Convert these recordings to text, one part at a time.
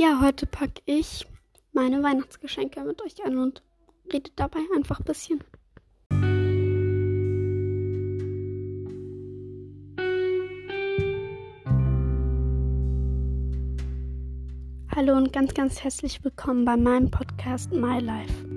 Ja, heute packe ich meine Weihnachtsgeschenke mit euch an und rede dabei einfach ein bisschen. Hallo und ganz, ganz herzlich willkommen bei meinem Podcast My Life.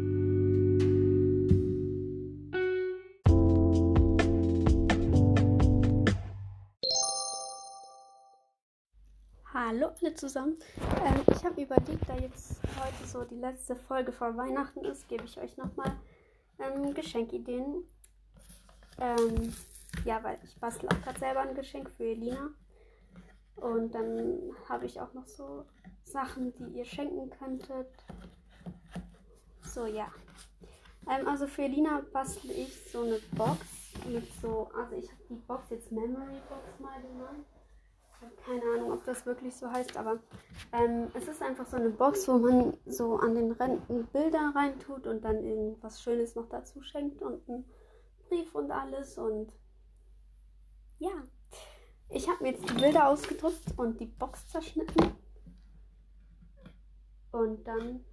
Hallo alle zusammen. Ähm, ich habe überlegt, da jetzt heute so die letzte Folge vor Weihnachten ist, gebe ich euch nochmal ähm, Geschenkideen. Ähm, ja, weil ich bastel auch gerade selber ein Geschenk für Elina. Und dann habe ich auch noch so Sachen, die ihr schenken könntet. So, ja. Ähm, also für Elina bastel ich so eine Box mit so, also ich habe die Box jetzt Memory Box mal genannt. Keine Ahnung, ob das wirklich so heißt, aber ähm, es ist einfach so eine Box, wo man so an den Rändern Bilder reintut und dann irgendwas Schönes noch dazu schenkt und einen Brief und alles und ja. Ich habe mir jetzt die Bilder ausgedruckt und die Box zerschnitten. Und dann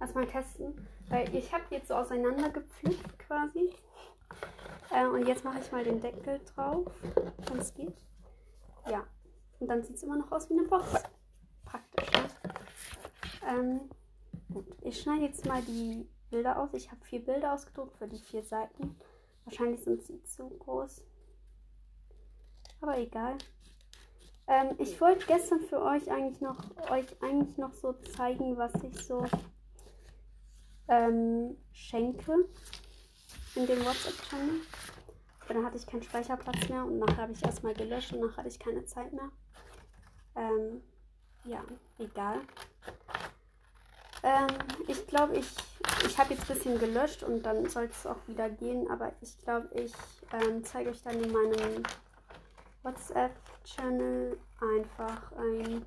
erstmal testen. Weil ich habe jetzt so auseinandergepflückt quasi. Äh, und jetzt mache ich mal den Deckel drauf, wenn es geht. Ja. Und dann sieht es immer noch aus wie eine Box. Praktisch, ne? Ähm, gut. Ich schneide jetzt mal die Bilder aus. Ich habe vier Bilder ausgedruckt für die vier Seiten. Wahrscheinlich sind sie zu groß. Aber egal. Ähm, ich wollte gestern für euch eigentlich noch euch eigentlich noch so zeigen, was ich so ähm, schenke in dem WhatsApp-Channel. Aber dann hatte ich keinen Speicherplatz mehr und nachher habe ich erstmal gelöscht und nachher hatte ich keine Zeit mehr. Ähm, ja, egal. Ähm, ich glaube, ich, ich habe jetzt ein bisschen gelöscht und dann soll es auch wieder gehen, aber ich glaube, ich ähm, zeige euch dann in meinem WhatsApp-Channel einfach ein,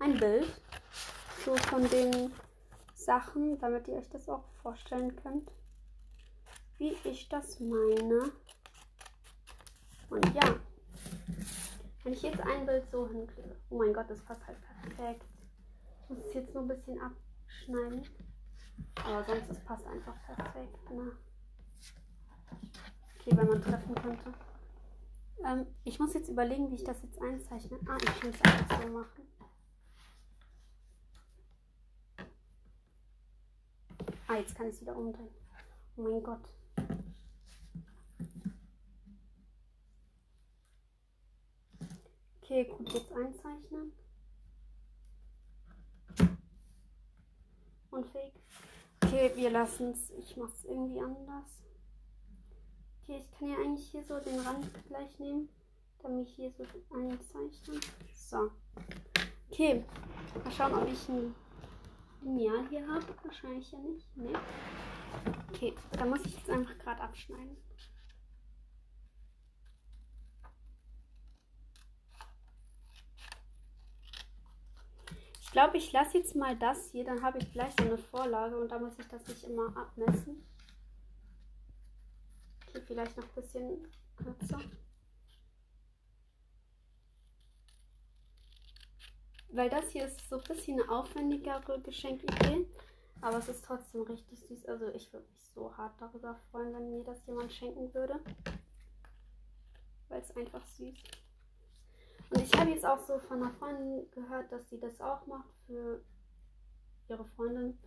ein Bild so von den Sachen, damit ihr euch das auch vorstellen könnt, wie ich das meine. Und ja, wenn ich jetzt ein Bild so hinkriege, oh mein Gott, das passt halt perfekt. Ich muss es jetzt nur ein bisschen abschneiden, aber sonst es passt einfach perfekt. Ne? Okay, wenn man treffen könnte. Ähm, ich muss jetzt überlegen, wie ich das jetzt einzeichne. Ah, ich kann es einfach so machen. Ah, jetzt kann ich es wieder umdrehen. Oh mein Gott. Okay, gut, jetzt einzeichnen. Unfähig. Okay, wir lassen es. Ich mache es irgendwie anders. Okay, ich kann ja eigentlich hier so den Rand gleich nehmen, damit ich hier so einzeichnen. So. Okay, mal schauen, ob ich ein Lineal hier habe. Wahrscheinlich ja nicht. Nee. Okay, da muss ich jetzt einfach gerade abschneiden. Glaube, ich lasse jetzt mal das hier, dann habe ich gleich so eine Vorlage und da muss ich das nicht immer abmessen. Okay, vielleicht noch ein bisschen kürzer. Weil das hier ist so ein bisschen eine aufwendigere Geschenkidee. Aber es ist trotzdem richtig süß. Also ich würde mich so hart darüber freuen, wenn mir das jemand schenken würde. Weil es einfach süß. Und ich habe jetzt auch so von einer Freundin gehört, dass sie das auch macht für ihre Freundin.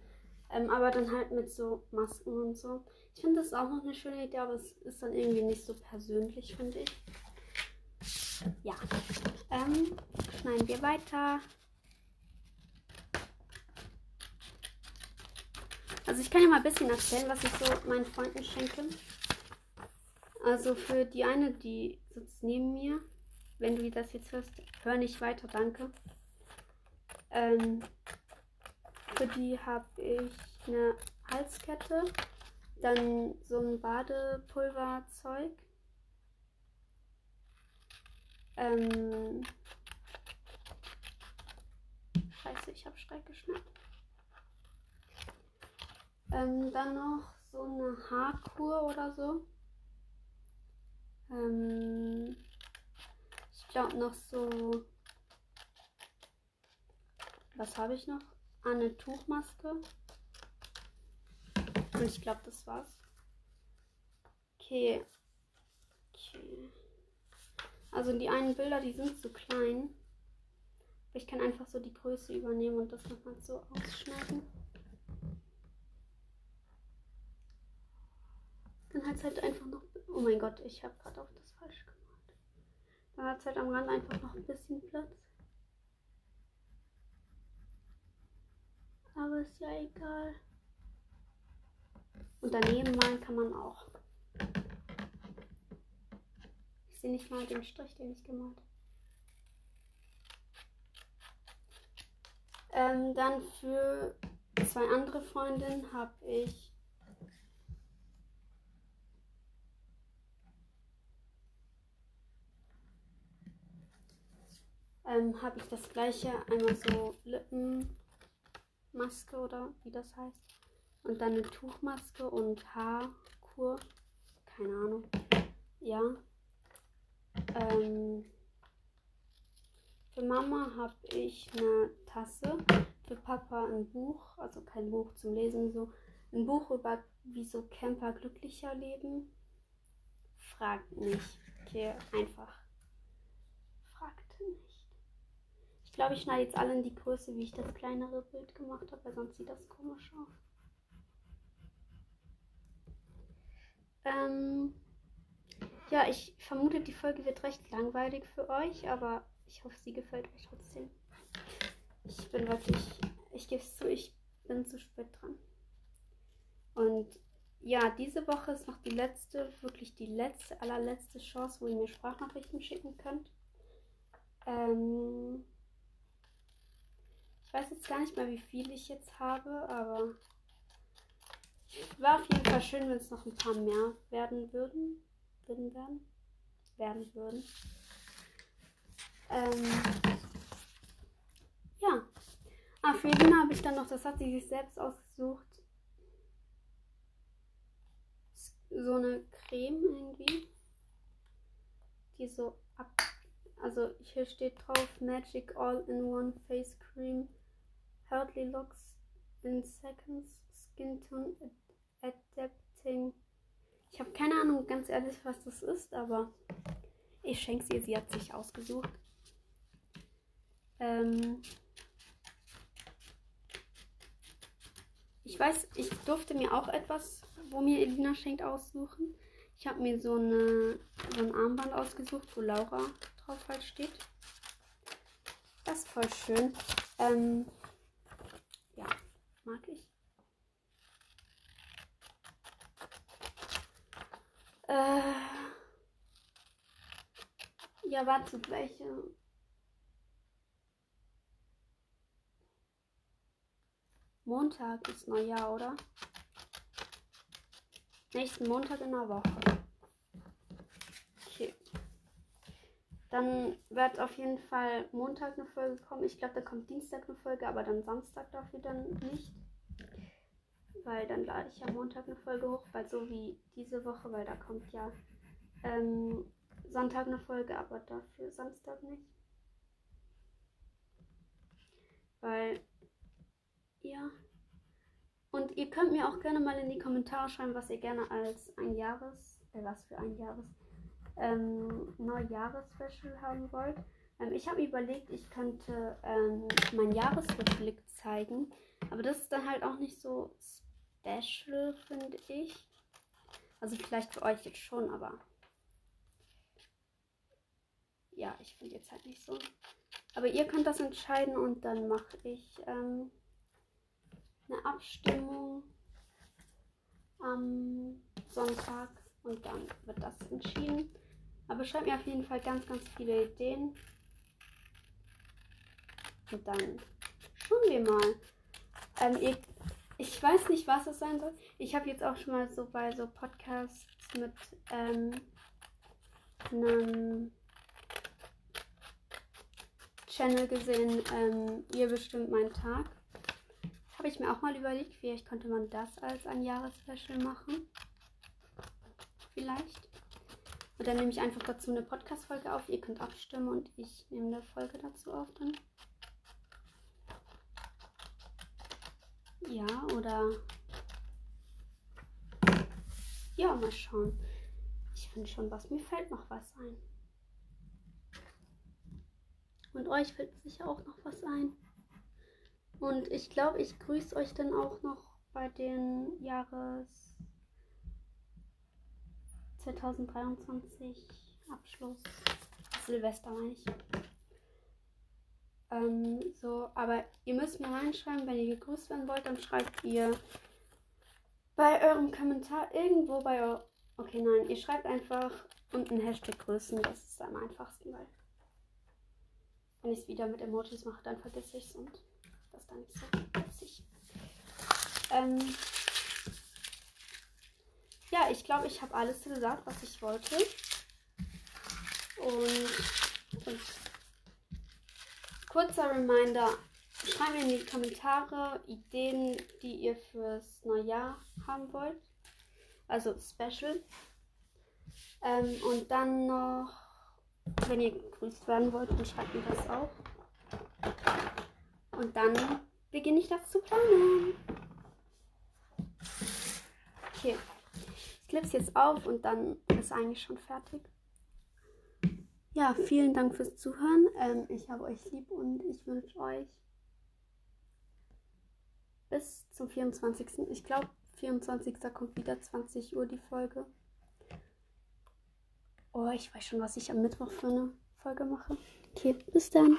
Ähm, aber dann halt mit so Masken und so. Ich finde das auch noch eine schöne Idee, aber es ist dann irgendwie nicht so persönlich, finde ich. Ja. Ähm, schneiden wir weiter. Also ich kann ja mal ein bisschen erzählen, was ich so meinen Freunden schenke. Also für die eine, die sitzt neben mir, wenn du das jetzt hörst, hör nicht weiter, danke. Ähm, für die habe ich eine Halskette, dann so ein Badepulverzeug. Ähm, Scheiße, ich habe Schreck geschnappt. Ähm, dann noch so eine Haarkur oder so. Ähm, glaube noch so Was habe ich noch? Eine Tuchmaske. Und ich glaube, das war's. Okay. Okay. Also die einen Bilder, die sind zu klein. Ich kann einfach so die Größe übernehmen und das nochmal so ausschneiden. Dann hat es halt einfach noch. Oh mein Gott, ich habe gerade auch das falsch Dann hat es halt am Rand einfach noch ein bisschen Platz. Aber ist ja egal. Und daneben malen kann man auch. Ich sehe nicht mal den Strich, den ich gemalt habe. Ähm, dann für zwei andere Freundinnen habe ich ähm, habe ich das gleiche einmal so Lippenmaske oder wie das heißt und dann eine Tuchmaske und Haarkur keine Ahnung ja ähm, für Mama habe ich eine Tasse. Für Papa ein Buch, also kein Buch zum Lesen, so ein Buch über wie so Camper glücklicher leben. Fragt nicht. Okay, einfach. Fragt nicht. Ich glaube, ich schneide jetzt alle in die Größe, wie ich das kleinere Bild gemacht habe, weil sonst sieht das komisch aus. Ähm, ja, ich vermute, die Folge wird recht langweilig für euch, aber ich hoffe, sie gefällt euch trotzdem. Ich bin wirklich, ich gebe es zu, ich bin zu spät dran. Und ja, diese Woche ist noch die letzte, wirklich die letzte, allerletzte Chance, wo ihr mir Sprachnachrichten schicken könnt. Ähm, ich weiß jetzt gar nicht mehr, wie viel ich jetzt habe, aber war auf jeden Fall schön, wenn es noch ein paar mehr werden würden. Würden werden. Werden würden. Ähm, ja. Ah, für jeden habe ich dann noch, das hat sie sich selbst ausgesucht. So eine Creme irgendwie. Die so ab. Also hier steht drauf Magic All-in-One Face Cream. Hardly Locks in Seconds. Skin Tone Adapting. Ich habe keine Ahnung, ganz ehrlich, was das ist, aber ich schenke sie. Sie hat sich ausgesucht. Ähm ich weiß, ich durfte mir auch etwas, wo mir Elina schenkt, aussuchen. Ich habe mir so, eine, so ein Armband ausgesucht, wo Laura drauf halt steht. Das ist voll schön. Ähm, mag ich. Äh, ja, warte, welche? Montag ist Neujahr, oder? Nächsten Montag in der Woche. Okay. Dann wird auf jeden Fall Montag eine Folge kommen. Ich glaube, da kommt Dienstag eine Folge, aber dann Samstag dafür dann nicht. Weil dann lade ich ja Montag eine Folge hoch, weil so wie diese Woche, weil da kommt ja ähm, Sonntag eine Folge, aber dafür Samstag nicht. Weil ja. Und ihr könnt mir auch gerne mal in die Kommentare schreiben, was ihr gerne als ein Jahres, äh, was für ein Jahres, ähm, Neujahres-Special haben wollt. Ähm, ich habe überlegt, ich könnte ähm, meinen Jahresrückblick zeigen. Aber das ist dann halt auch nicht so special, finde ich. Also vielleicht für euch jetzt schon, aber ja, ich finde jetzt halt nicht so. Aber ihr könnt das entscheiden und dann mache ich ähm, eine Abstimmung am Sonntag und dann wird das entschieden. Aber schreibt mir auf jeden Fall ganz, ganz viele Ideen. Und dann schauen wir mal. Ähm, ich, ich weiß nicht, was es sein soll. Ich habe jetzt auch schon mal so bei so Podcasts mit ähm, einem Channel gesehen, ähm, ihr bestimmt meinen Tag. Habe ich mir auch mal überlegt, vielleicht könnte man das als ein Jahresspecial machen. Vielleicht. Und dann nehme ich einfach dazu eine Podcast-Folge auf. Ihr könnt abstimmen und ich nehme eine Folge dazu auf dann. Ja, oder. Ja, mal schauen. Ich finde schon was. Mir fällt noch was ein. Und euch fällt sicher auch noch was ein. Und ich glaube, ich grüße euch dann auch noch bei den Jahres 2023 Abschluss. Silvester meine ich. Ähm, so, aber ihr müsst mir reinschreiben, wenn ihr gegrüßt werden wollt, dann schreibt ihr bei eurem Kommentar irgendwo bei eurem. Okay, nein, ihr schreibt einfach unten Hashtag grüßen, das ist am einfachsten, weil wenn ich es wieder mit Emojis mache, dann vergesse ich es und das ist dann nicht so witzig. Ähm, ja, ich glaube, ich habe alles gesagt, was ich wollte. Und, und kurzer Reminder, schreibt mir in die Kommentare Ideen, die ihr fürs Neujahr haben wollt. Also Special. Ähm, und dann noch, wenn ihr gegrüßt werden wollt, dann schreibt mir das auch. Und dann beginne ich das zu planen. Okay. Klippe es jetzt auf und dann ist eigentlich schon fertig. Ja, vielen Dank fürs Zuhören. Ähm, ich habe euch lieb und ich wünsche euch bis zum 24. Ich glaube, 24. kommt wieder 20 Uhr die Folge. Oh, ich weiß schon, was ich am Mittwoch für eine Folge mache. Okay, bis dann.